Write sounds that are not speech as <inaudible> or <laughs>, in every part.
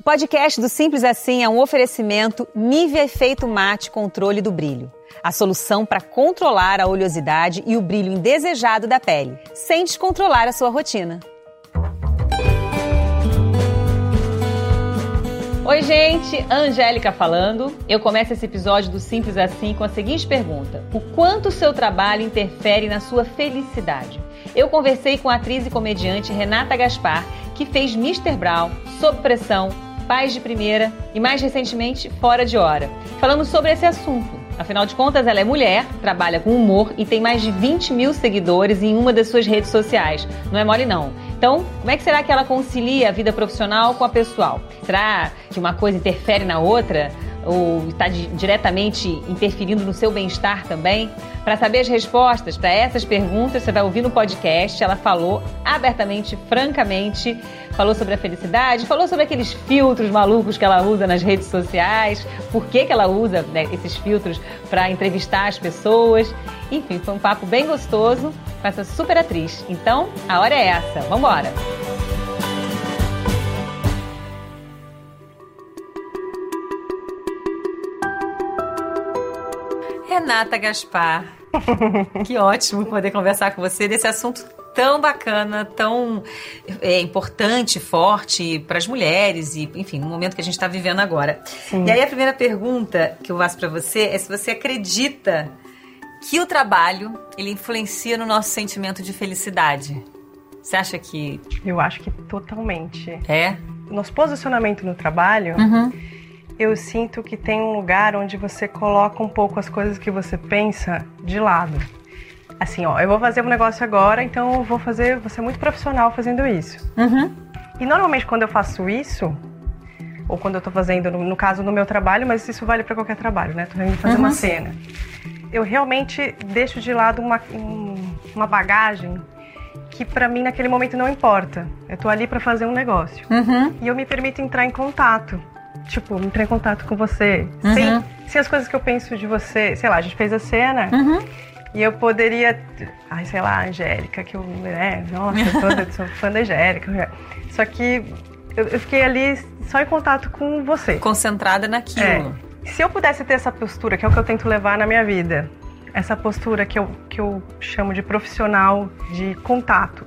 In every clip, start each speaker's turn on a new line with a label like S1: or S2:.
S1: O podcast do Simples Assim é um oferecimento Nivea Efeito Mate Controle do Brilho. A solução para controlar a oleosidade e o brilho indesejado da pele, sem descontrolar a sua rotina. Oi, gente, Angélica falando. Eu começo esse episódio do Simples Assim com a seguinte pergunta: O quanto o seu trabalho interfere na sua felicidade? Eu conversei com a atriz e comediante Renata Gaspar, que fez Mr. Brown, Sob Pressão, Pais de Primeira e mais recentemente Fora de Hora. Falamos sobre esse assunto. Afinal de contas, ela é mulher, trabalha com humor e tem mais de 20 mil seguidores em uma das suas redes sociais. Não é mole, não. Então, como é que será que ela concilia a vida profissional com a pessoal? Será que uma coisa interfere na outra? Ou está diretamente interferindo no seu bem-estar também? Para saber as respostas para essas perguntas, você vai ouvir no podcast. Ela falou abertamente, francamente, falou sobre a felicidade, falou sobre aqueles filtros malucos que ela usa nas redes sociais, por que, que ela usa né, esses filtros para entrevistar as pessoas. Enfim, foi um papo bem gostoso com essa super atriz. Então, a hora é essa. Vamos embora! Renata Gaspar. <laughs> que ótimo poder conversar com você desse assunto tão bacana, tão é, importante, forte para as mulheres e, enfim, no momento que a gente está vivendo agora. Sim. E aí a primeira pergunta que eu faço para você é se você acredita que o trabalho ele influencia no nosso sentimento de felicidade. Você acha que?
S2: Eu acho que totalmente.
S1: É.
S2: Nosso posicionamento no trabalho. Uhum eu sinto que tem um lugar onde você coloca um pouco as coisas que você pensa de lado. Assim, ó, eu vou fazer um negócio agora, então eu vou fazer, vou ser muito profissional fazendo isso. Uhum. E normalmente quando eu faço isso, ou quando eu tô fazendo, no, no caso no meu trabalho, mas isso vale para qualquer trabalho, né? Tô indo fazer uhum. uma cena. Eu realmente deixo de lado uma, um, uma bagagem que para mim naquele momento não importa. Eu tô ali para fazer um negócio. Uhum. E eu me permito entrar em contato tipo, entrar em contato com você. Uhum. Sem, sem as coisas que eu penso de você. Sei lá, a gente fez a cena. Uhum. E eu poderia. Ai, sei lá, Angélica, que eu. Né, nossa, eu sou fã da Angélica. Só que eu, eu, fiquei ali só em contato com você.
S1: Concentrada naquilo.
S2: É. Se eu pudesse ter essa postura, que é o que eu tento levar na minha vida, essa postura que eu, que eu chamo de profissional de contato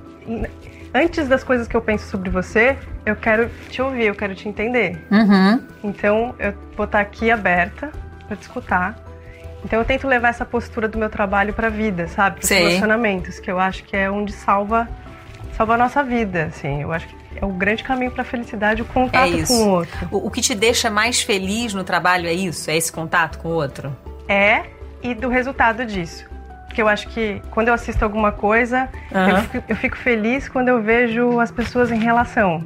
S2: antes das coisas que eu penso sobre você, eu quero te ouvir, eu quero te entender. Uhum. Então, eu vou estar aqui aberta para te escutar. Então, eu tento levar essa postura do meu trabalho para a vida, sabe? Para os relacionamentos, que eu acho que é onde salva, salva a nossa vida, assim. Eu acho que é o grande caminho para a felicidade, o contato é com o outro.
S1: O, o que te deixa mais feliz no trabalho é isso? É esse contato com o outro?
S2: É, e do resultado disso. Porque eu acho que quando eu assisto alguma coisa, uhum. eu, fico, eu, fico, feliz quando eu vejo as pessoas em relação.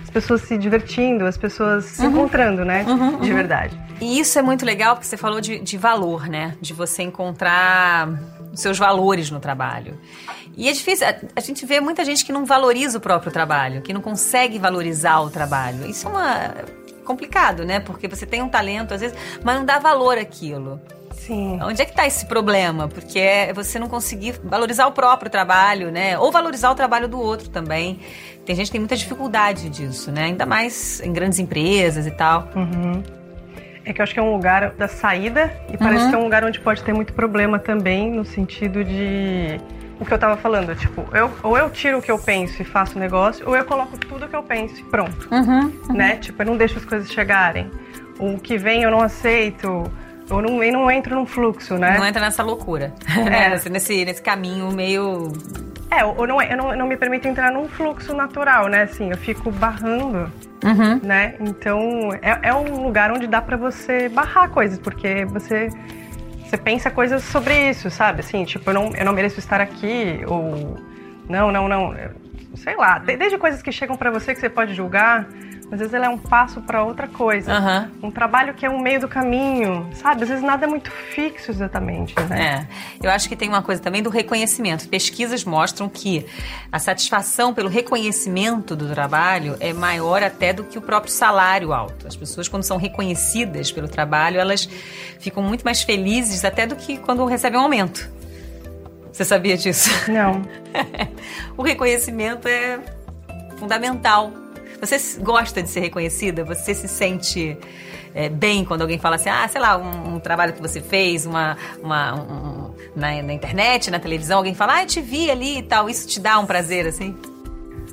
S2: As pessoas se divertindo, as pessoas se uhum. encontrando, né? Uhum, de uhum. verdade.
S1: E isso é muito legal porque você falou de, de valor, né? De você encontrar os seus valores no trabalho. E é difícil, a, a, gente vê muita gente que não valoriza o próprio trabalho, que não consegue valorizar o trabalho. Isso é uma complicado, né? Porque você tem um talento às vezes, mas não dá valor àquilo.
S2: Sim.
S1: Onde é que está esse problema? Porque é você não conseguir valorizar o próprio trabalho, né? Ou valorizar o trabalho do outro também. Tem gente que tem muita dificuldade disso, né? Ainda mais em grandes empresas e tal.
S2: Uhum. É que eu acho que é um lugar da saída e parece uhum. que é um lugar onde pode ter muito problema também, no sentido de o que eu tava falando, tipo, eu, ou eu tiro o que eu penso e faço o negócio, ou eu coloco tudo o que eu penso e pronto. Uhum, uhum. Né? Tipo, eu não deixo as coisas chegarem. O que vem eu não aceito. Eu não, eu não entro num fluxo, né?
S1: Não entra nessa loucura. É. <laughs> nesse, nesse caminho meio.
S2: É, eu não, eu não, eu não me permito entrar num fluxo natural, né? Assim, eu fico barrando, uhum. né? Então, é, é um lugar onde dá para você barrar coisas, porque você você pensa coisas sobre isso, sabe? Assim, tipo, eu não, eu não mereço estar aqui, ou não, não, não, sei lá. Desde coisas que chegam para você que você pode julgar, às vezes ele é um passo para outra coisa. Uhum. Um trabalho que é um meio do caminho, sabe? Às vezes nada é muito fixo exatamente,
S1: né? É. Eu acho que tem uma coisa também do reconhecimento. Pesquisas mostram que a satisfação pelo reconhecimento do trabalho é maior até do que o próprio salário alto. As pessoas, quando são reconhecidas pelo trabalho, elas ficam muito mais felizes até do que quando recebem um aumento. Você sabia disso?
S2: Não. <laughs>
S1: o reconhecimento é fundamental Você gosta de ser reconhecida? Você se sente é, bem quando alguém fala assim, ah, sei lá, um, um trabalho que você fez, uma, uma um, na, na, internet, na televisão, alguém fala, ah, eu te vi ali e tal. Isso te dá um prazer, assim?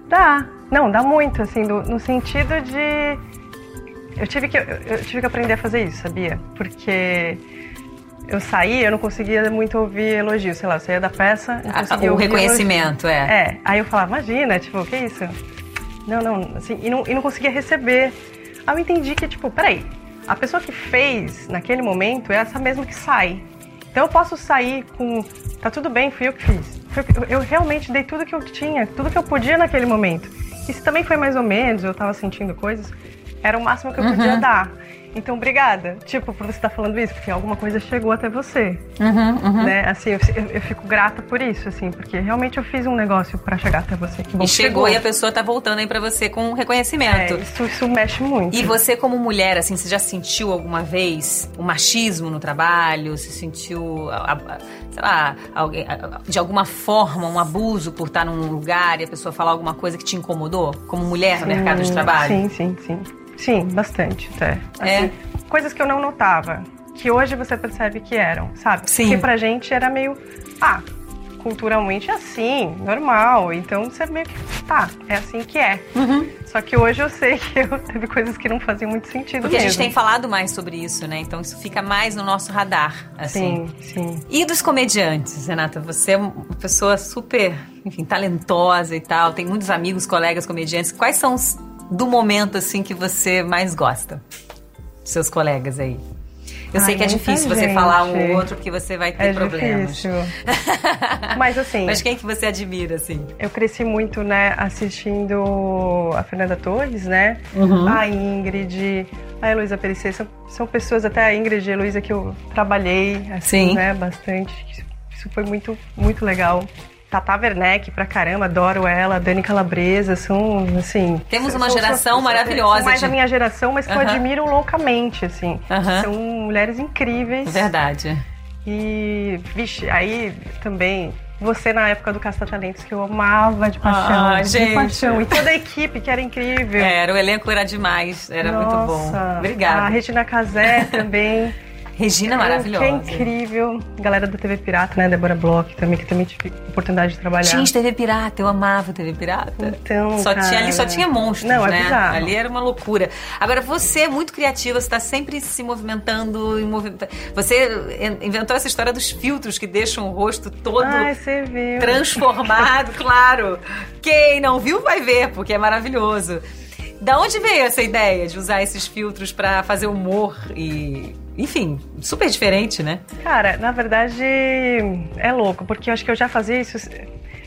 S2: Dá. Não, dá muito, assim, do, no sentido de. Eu tive, que, eu, eu tive que aprender a fazer isso, sabia? Porque eu saí, eu não conseguia muito ouvir elogios, sei lá, eu saía da peça, não conseguia
S1: O reconhecimento,
S2: elogio. é. É, aí eu falava, imagina, tipo, o que é isso? Não, não, assim, e não, e não conseguia receber. Aí eu entendi que, tipo, peraí, a pessoa que fez naquele momento é essa mesma que sai. Então eu posso sair com, tá tudo bem, fui eu que fiz. Eu realmente dei tudo que eu tinha, tudo que eu podia naquele momento. E se também foi mais ou menos, eu tava sentindo coisas, era o máximo que eu podia uhum. dar. Então, obrigada. Tipo, por você estar tá falando isso, porque alguma coisa chegou até você. Uhum, uhum. Né? Assim, eu, eu, fico grata por isso, assim, porque realmente eu fiz um negócio para chegar até você.
S1: Que bom e chegou, chegou, e a pessoa tá voltando aí para você com reconhecimento.
S2: É, isso, isso mexe muito.
S1: E você, como mulher, assim, você já sentiu alguma vez o machismo no trabalho? Se sentiu, sei lá, de alguma forma, um abuso por estar num lugar e a pessoa falar alguma coisa que te incomodou? Como mulher sim, no mercado de trabalho?
S2: Sim, sim, sim. Sim, bastante até. É? Assim, é. Coisas que eu não notava, que hoje você percebe que eram, sabe?
S1: Sim.
S2: Porque pra gente era meio, ah, culturalmente é assim, normal. Então você meio que, tá, é assim que é. Uhum. Só que hoje eu sei que eu, <laughs> teve coisas que não faziam muito sentido
S1: Porque
S2: mesmo.
S1: a gente tem falado mais sobre isso, né? Então isso fica mais no nosso radar, assim.
S2: Sim, sim.
S1: E dos comediantes, Renata? Você é uma pessoa super, enfim, talentosa e tal, tem muitos amigos, colegas comediantes. Quais são os do momento assim que você mais gosta? Seus colegas aí. Eu Ai, sei que é difícil gente. você falar um ou outro porque você vai ter é problemas. Difícil. <laughs>
S2: Mas assim.
S1: Mas quem que você admira, assim?
S2: Eu cresci muito, né, assistindo a Fernanda Torres, né? Uhum. A Ingrid, a Heloísa Perissé. São, são pessoas, até a Ingrid e a Heloísa, que eu trabalhei, assim, Sim. né, bastante. Isso foi muito, muito legal. Tata Werneck pra caramba, adoro ela, Dani Calabresa, são, assim...
S1: Temos uma geração maravilhosa. São
S2: mais de... a minha geração, mas que uh -huh. eu admiro loucamente, assim. Uh -huh. São mulheres incríveis.
S1: Verdade.
S2: E, vixe, aí também você na época do Casta Talentos, que eu amava de paixão.
S1: Ah, gente.
S2: De paixão. E toda a equipe, que era incrível.
S1: Era, o elenco era demais, era Nossa. muito bom. Obrigada.
S2: A Regina Casé também.
S1: Regina maravilhosa.
S2: Que é incrível. Galera da TV Pirata, né? Débora Bloch também, que também tive oportunidade de trabalhar.
S1: Tinha TV Pirata, eu amava TV Pirata.
S2: Então,
S1: só
S2: cara...
S1: tinha ali só tinha monstros,
S2: Não,
S1: é
S2: né? Bizarro.
S1: Ali era uma loucura. Agora você é muito criativa, você está sempre se movimentando, Você inventou essa história dos filtros que deixam o rosto todo
S2: Ai,
S1: transformado, <laughs> claro. Quem não viu vai ver, porque é maravilhoso. Da onde veio essa ideia de usar esses filtros para fazer humor e enfim, super diferente, né?
S2: Cara, na verdade é louco, porque eu acho que eu já fazia isso.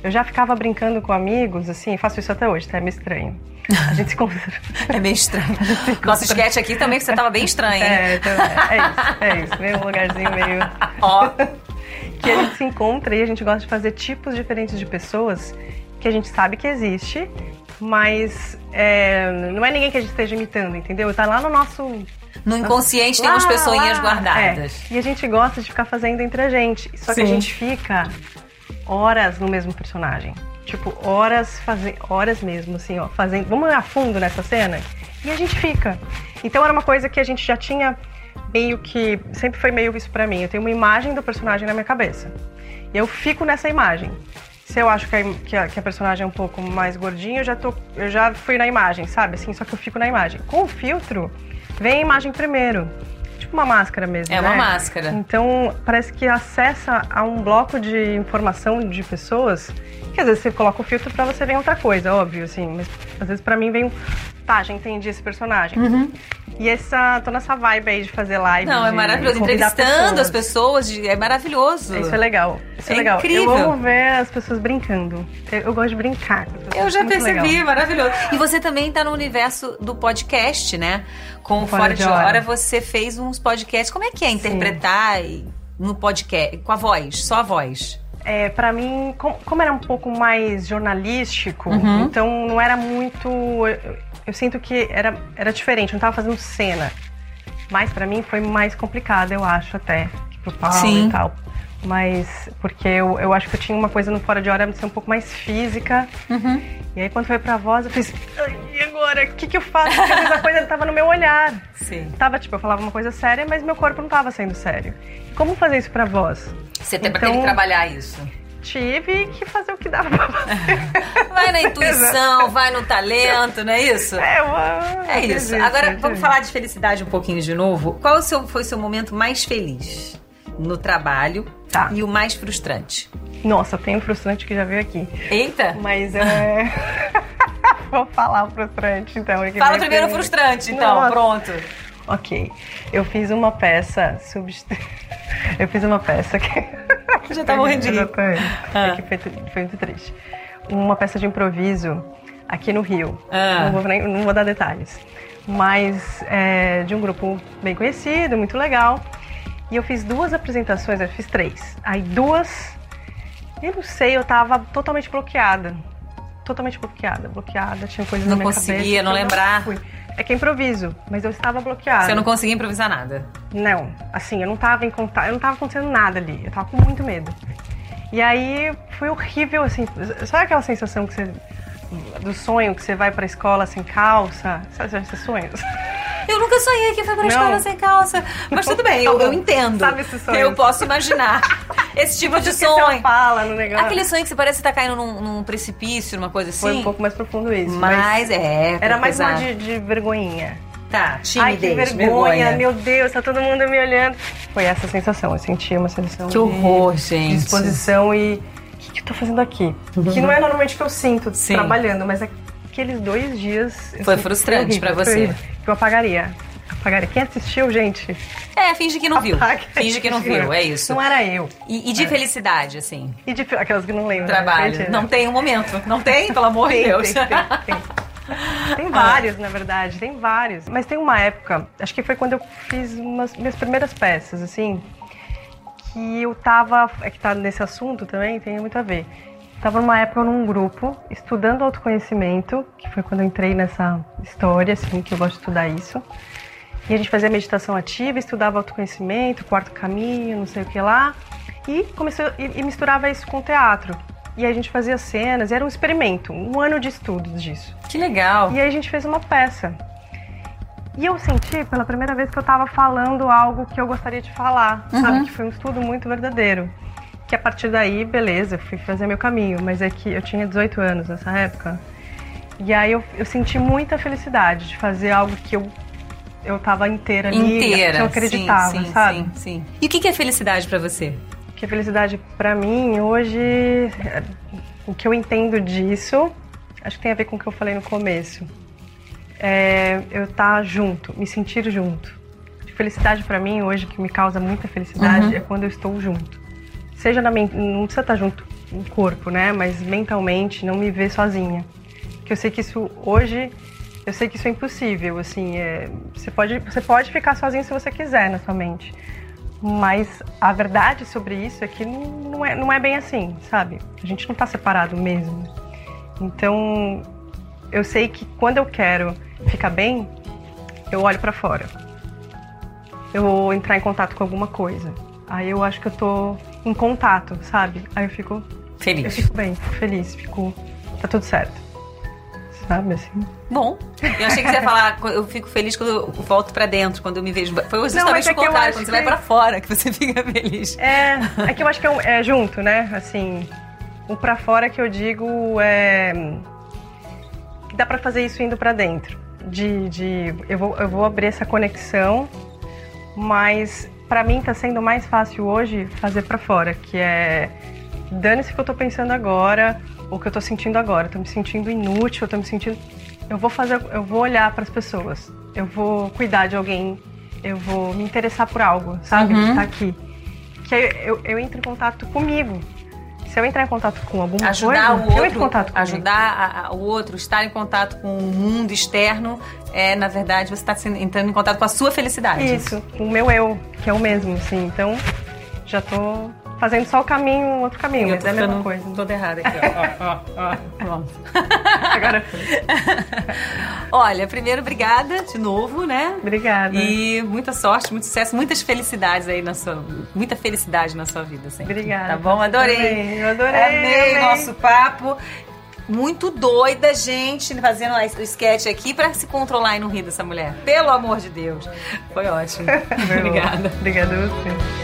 S2: Eu já ficava brincando com amigos, assim, faço isso até hoje, tá? É meio estranho. A gente se encontra. <laughs>
S1: é meio estranho. <laughs> Nosso sketch aqui também que você tava bem estranho, hein?
S2: É, então, é, é isso, é isso. Meio um lugarzinho meio. Ó. <laughs> que a gente se encontra e a gente gosta de fazer tipos diferentes de pessoas que a gente sabe que existe, mas é, não é ninguém que a gente esteja imitando, entendeu? Tá lá no nosso
S1: no inconsciente tem umas pessoinhas guardadas.
S2: É. E a gente gosta de ficar fazendo entre a gente. Só Sim. que a gente fica horas no mesmo personagem. Tipo, horas fazendo. Horas mesmo, assim, ó, fazendo. Vamos a fundo nessa cena? E a gente fica. Então era uma coisa que a gente já tinha meio que. Sempre foi meio isso pra mim. Eu tenho uma imagem do personagem na minha cabeça. E eu fico nessa imagem. Se eu acho que a, que a, que a personagem é um pouco mais gordinha, eu já, tô, eu já fui na imagem, sabe? Assim, só que eu fico na imagem. Com o filtro, vem a imagem primeiro. Tipo uma máscara mesmo.
S1: É
S2: né?
S1: uma máscara.
S2: Então, parece que acessa a um bloco de informação de pessoas que às vezes você coloca o filtro para você ver outra coisa, óbvio, assim. Mas às vezes para mim vem um. Tá, já entendi esse personagem. Uhum. E essa, tô nessa vibe aí de fazer live.
S1: Não, é maravilhoso. Entrevistando pessoas. as pessoas, de, é maravilhoso.
S2: Isso é legal. Isso é, é legal.
S1: incrível.
S2: Eu amo ver as pessoas brincando. Eu, eu gosto de brincar.
S1: Eu já percebi, legal. maravilhoso. E você também tá no universo do podcast, né? Com o Fora, Fora de, hora. hora. você fez uns podcasts. Como é que é interpretar Sim. no podcast, com a voz, só a voz?
S2: É, para mim, como, era um pouco mais jornalístico, uhum. então não era muito eu sinto que era, era diferente, não tava fazendo cena. Mas para mim foi mais complicado, eu acho, até. Pro Paulo Sim. e tal. Mas porque eu, eu acho que eu tinha uma coisa no fora de hora de ser um pouco mais física.
S1: Uhum.
S2: E aí quando foi pra voz, eu fiz, "Ai, e agora? O que, que eu faço? Porque a coisa <laughs> tava no meu olhar.
S1: Sim.
S2: Tava, tipo, eu falava uma coisa séria, mas meu corpo não tava sendo sério. Como fazer isso pra voz?
S1: Você tem
S2: Então-
S1: pra ter que trabalhar isso.
S2: Tive que fazer o que dava pra fazer. <laughs>
S1: Vai na intuição, vai no talento, não é isso?
S2: É, uma...
S1: É isso. Agora vamos falar de felicidade um pouquinho de novo. Qual foi o seu momento mais feliz no trabalho
S2: Tá.
S1: e o mais frustrante?
S2: Nossa, tem um frustrante que já veio aqui.
S1: Eita!
S2: Mas é. <laughs> Vou falar o frustrante, então.
S1: Fala primeiro o frustrante, então.
S2: Nossa.
S1: Pronto.
S2: Ok. Eu fiz uma peça. Subst... <laughs> Eu fiz uma peça que.
S1: Já tá morrendo de rir. Ah.
S2: É que foi, foi muito triste. Uma peça de improviso aqui no Rio.
S1: Ah.
S2: Não, vou nem- não vou dar detalhes. Mas é, de um grupo bem conhecido, muito legal. E eu fiz duas apresentações, eu fiz três. Aí duas, eu não sei, eu tava totalmente bloqueada. Totalmente bloqueada, bloqueada, tinha coisas
S1: Não
S2: na minha
S1: conseguia,
S2: cabeça.
S1: não
S2: eu
S1: lembrar.
S2: fui. É que é improviso, mas eu estava bloqueada.
S1: Você não conseguia improvisar nada.
S2: Não, assim, eu não tava em contato, eu não tava acontecendo nada ali, eu tava com muito medo. E aí foi horrível, assim, sabe aquela sensação que você. do sonho que você vai pra escola sem calça? Sabe esses sonhos?
S1: Eu nunca sonhei que foi pra
S2: Não.
S1: escola sem calça. Mas tudo bem, eu, eu <laughs> entendo.
S2: Sabe esses sonhos?
S1: Eu posso imaginar. <laughs> Esse tipo de
S2: Que
S1: sonho.
S2: fala no negócio.
S1: Aquele sonho que você parece que tá caindo num, num precipício, numa coisa assim.
S2: Foi um pouco mais profundo isso.
S1: Mas é.
S2: Era mais uma de, de vergonhinha.
S1: Tá,
S2: Ai, que
S1: timidez,
S2: vergonha, meu Deus, tá todo mundo me olhando. Foi essa sensação, eu senti uma sensação
S1: Que
S2: de-
S1: horror,
S2: de
S1: gente.
S2: disposição e o que, que eu tô fazendo aqui? Que não é normalmente o que eu sinto
S1: Sim.
S2: trabalhando, mas aqueles dois dias.
S1: Foi frustrante
S2: foi
S1: você.
S2: horrível. Eu apagaria. Apagaria. Quem assistiu, gente?
S1: É, finge que não viu. Finge que não viu, é isso.
S2: Não era eu.
S1: E, e de felicidade, assim,
S2: E de aquelas que não lembram.
S1: trabalho.
S2: Gente,
S1: Não tem um momento. Não tem, pelo amor de Deus.
S2: tem, tem, tem. Tem <laughs> vários, na verdade, tem vários. Mas tem uma época, acho que foi quando eu fiz umas minhas primeiras peças, assim, que eu tava. É que tá nesse assunto também, tem muito a ver. Tava numa época num grupo, estudando autoconhecimento, que foi quando eu entrei nessa história, assim, que eu gosto de estudar isso. E a gente fazia meditação ativa, estudava autoconhecimento, quarto caminho, não sei o que lá. E começou e, e misturava isso com teatro. E a gente fazia cenas, era um experimento, um ano de estudos disso.
S1: Que legal.
S2: E aí a gente fez uma peça. E eu senti pela primeira vez que eu tava falando algo que eu gostaria de falar, sabe? Que foi um estudo muito verdadeiro. Que a partir daí, beleza, eu fui fazer meu caminho, mas é que eu tinha 18 anos nessa época. E aí eu, eu senti muita felicidade de fazer algo que eu, eu tava inteira ali,
S1: Inteira.
S2: eu acreditava,
S1: sim, sim,
S2: sabe?
S1: Sim, sim. E o que é felicidade pra você?
S2: Que a felicidade pra mim hoje, é, o que eu entendo disso, acho que tem a ver com o que eu falei no começo. É eu estar junto, me sentir junto. Felicidade pra mim hoje, que me causa muita felicidade, é quando eu estou junto. Seja na mente, não precisa estar junto no corpo, né? Mas mentalmente, não me ver sozinha. Que eu sei que isso hoje, eu sei que isso é impossível. Assim, é, você pode, você pode ficar sozinho se você quiser na sua mente. Mas a verdade sobre isso é que não, é, não é bem assim, sabe? A gente não tá separado mesmo. Então, eu sei que quando eu quero ficar bem, eu olho pra fora. Eu vou entrar em contato com alguma coisa. Aí eu acho que eu tô em contato, sabe? Aí eu fico, eu
S1: Feliz.
S2: fico bem, fico feliz, fico. tá tudo certo. Sabe assim?
S1: Bom, eu achei que você ia falar, <laughs> eu fico feliz quando eu volto pra dentro, quando eu me vejo. Foi justamente
S2: é
S1: o contrário, quando você
S2: que-
S1: vai pra fora, que você <laughs> fica feliz.
S2: É, é que eu acho que é, um- é junto, né? Assim, o pra fora que eu digo é que dá pra fazer isso indo pra dentro. De, de eu, vou, eu vou abrir essa conexão, mas pra mim tá sendo mais fácil hoje fazer pra fora, que é dane-se o que eu tô pensando agora, o que eu tô sentindo agora. Eu tô me sentindo inútil, eu tô me sentindo. Eu vou fazer, eu vou olhar pras pessoas, eu vou cuidar de alguém, eu vou me interessar por algo, sabe?
S1: Uhum.
S2: Que tá aqui. Que aí eu, eu entro em contato comigo. Se eu entrar em contato com alguma
S1: Ajudar
S2: coisa,
S1: o
S2: eu entro em
S1: outro,
S2: contato comigo.
S1: ajudar a- a- o outro, estar em contato com o mundo externo, é, na verdade, você está entrando em contato com a sua felicidade.
S2: Isso, o meu eu, que é o mesmo, assim. Então, já tô fazendo só o caminho, outro caminho, mas é a mesma coisa.
S1: Toda errada aqui, ó. <laughs> ó, ó, Pronto. <laughs>
S2: Agora <laughs>
S1: Olha, primeiro, obrigada de novo, né?
S2: Obrigada.
S1: E muita sorte, muito sucesso, muitas felicidades aí na sua. Muita felicidade na sua vida, sempre.
S2: Obrigada.
S1: Tá bom? Adorei.
S2: Também. Eu adorei.
S1: Amei
S2: amei.
S1: nosso papo. Muito doida, gente, fazendo o sketch aqui pra se controlar e não rir dessa mulher. Pelo amor de Deus. Foi ótimo. Obrigada.
S2: Obrigada a você.